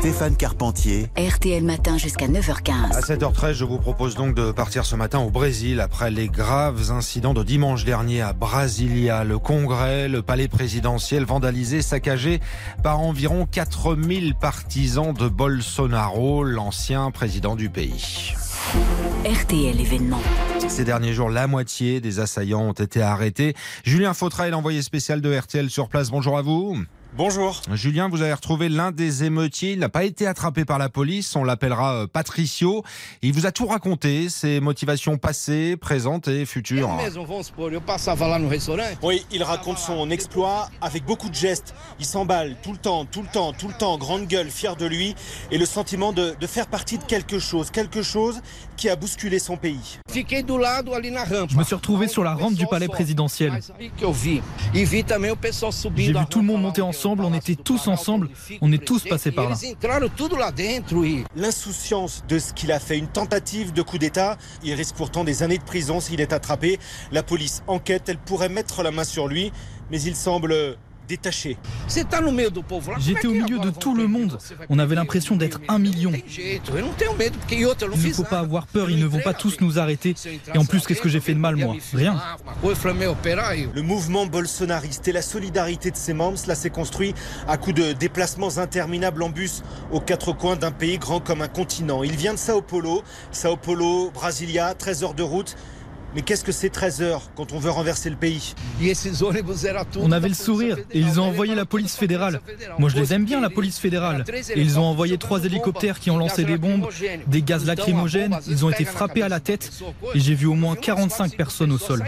Stéphane Carpentier. RTL Matin jusqu'à 9h15. À 7h13, je vous propose donc de partir ce matin au Brésil après les graves incidents de dimanche dernier à Brasilia. Le Congrès, le palais présidentiel vandalisé, saccagé par environ 4000 partisans de Bolsonaro, l'ancien président du pays. RTL événement. Ces derniers jours, la moitié des assaillants ont été arrêtés. Julien Fautra est l'envoyé spécial de RTL sur place. Bonjour à vous. Bonjour. Julien, vous avez retrouvé l'un des émeutiers. Il n'a pas été attrapé par la police. On l'appellera euh, Patricio. Il vous a tout raconté, ses motivations passées, présentes et futures. Oui, il raconte son exploit avec beaucoup de gestes. Il s'emballe tout le temps, tout le temps, tout le temps, grande gueule, fier de lui et le sentiment de, de faire partie de quelque chose, quelque chose qui a bousculé son pays. Je me suis retrouvé sur la rampe du palais présidentiel. J'ai vu tout le monde monter ensemble, on était tous ensemble, on est tous passés par là. L'insouciance de ce qu'il a fait, une tentative de coup d'État. Il risque pourtant des années de prison s'il est attrapé. La police enquête, elle pourrait mettre la main sur lui, mais il semble détaché. J'étais au milieu de tout le monde. On avait l'impression d'être un million. Il ne faut pas avoir peur, ils ne vont pas tous nous arrêter. Et en plus, qu'est-ce que j'ai fait de mal, moi Rien. Le mouvement bolsonariste et la solidarité de ses membres, cela s'est construit à coup de déplacements interminables en bus aux quatre coins d'un pays grand comme un continent. Il vient de Sao Paulo, Sao Paulo, Brasilia, 13 heures de route. Mais qu'est-ce que c'est 13 heures quand on veut renverser le pays On avait le sourire. Et ils ont envoyé la police fédérale. Moi je les aime bien la police fédérale. Et ils ont envoyé trois hélicoptères qui ont lancé des bombes, des gaz lacrymogènes, ils ont été frappés à la tête. Et j'ai vu au moins 45 personnes au sol.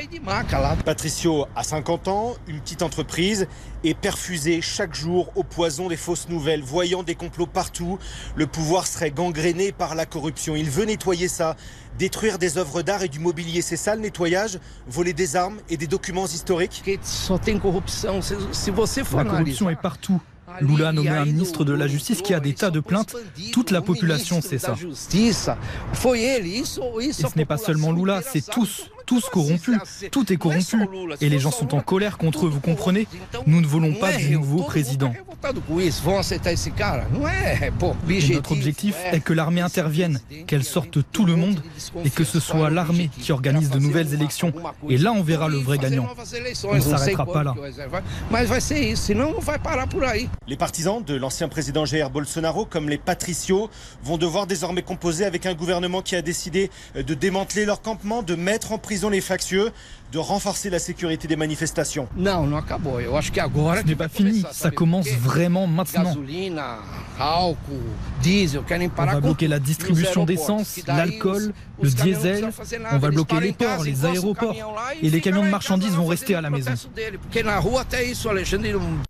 Patricio a 50 ans, une petite entreprise et perfusé chaque jour au poison des fausses nouvelles, voyant des complots partout, le pouvoir serait gangréné par la corruption. Il veut nettoyer ça, détruire des œuvres d'art et du mobilier. C'est ça le nettoyage Voler des armes et des documents historiques La corruption est partout. Lula a nommé un ministre de la Justice qui a des tas de plaintes. Toute la population sait ça. Et ce n'est pas seulement Lula, c'est tous, corrompus. Tout est corrompu. Et les gens sont en colère contre eux, vous comprenez? Nous ne voulons pas du nouveau président. Notre objectif est que l'armée intervienne, qu'elle sorte tout le monde et que ce soit l'armée qui organise de nouvelles élections. Et là, on verra le vrai gagnant. On ne s'arrêtera pas là. Les partisans de l'ancien président Jair Bolsonaro, comme les patricios, vont devoir désormais composer avec un gouvernement qui a décidé de démanteler leur campement, de mettre en prison les factieux, de renforcer la sécurité des manifestations. Ce n'est pas fini, ça commence vraiment maintenant. On va bloquer la distribution d'essence, l'alcool, le diesel, on va bloquer les ports, les aéroports, et les camions de marchandises vont rester à la maison.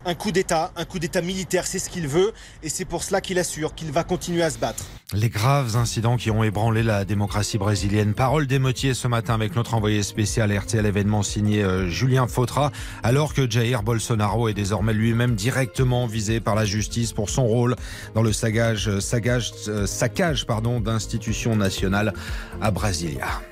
Un coup d'État, un coup d'État militaire, c'est ce qu'il veut, et c'est pour cela qu'il assure qu'il va continuer à se battre. Les graves incidents qui ont ébranlé la démocratie brésilienne. Parole d'émeutier ce matin avec notre envoyé spécial RTL événement signé euh, Julien Fautra, alors que Jair Bolsonaro est désormais lui-même directement visé par la justice pour son rôle dans le sagage, sagage, euh, saccage pardon, d'institutions nationales à Brasilia.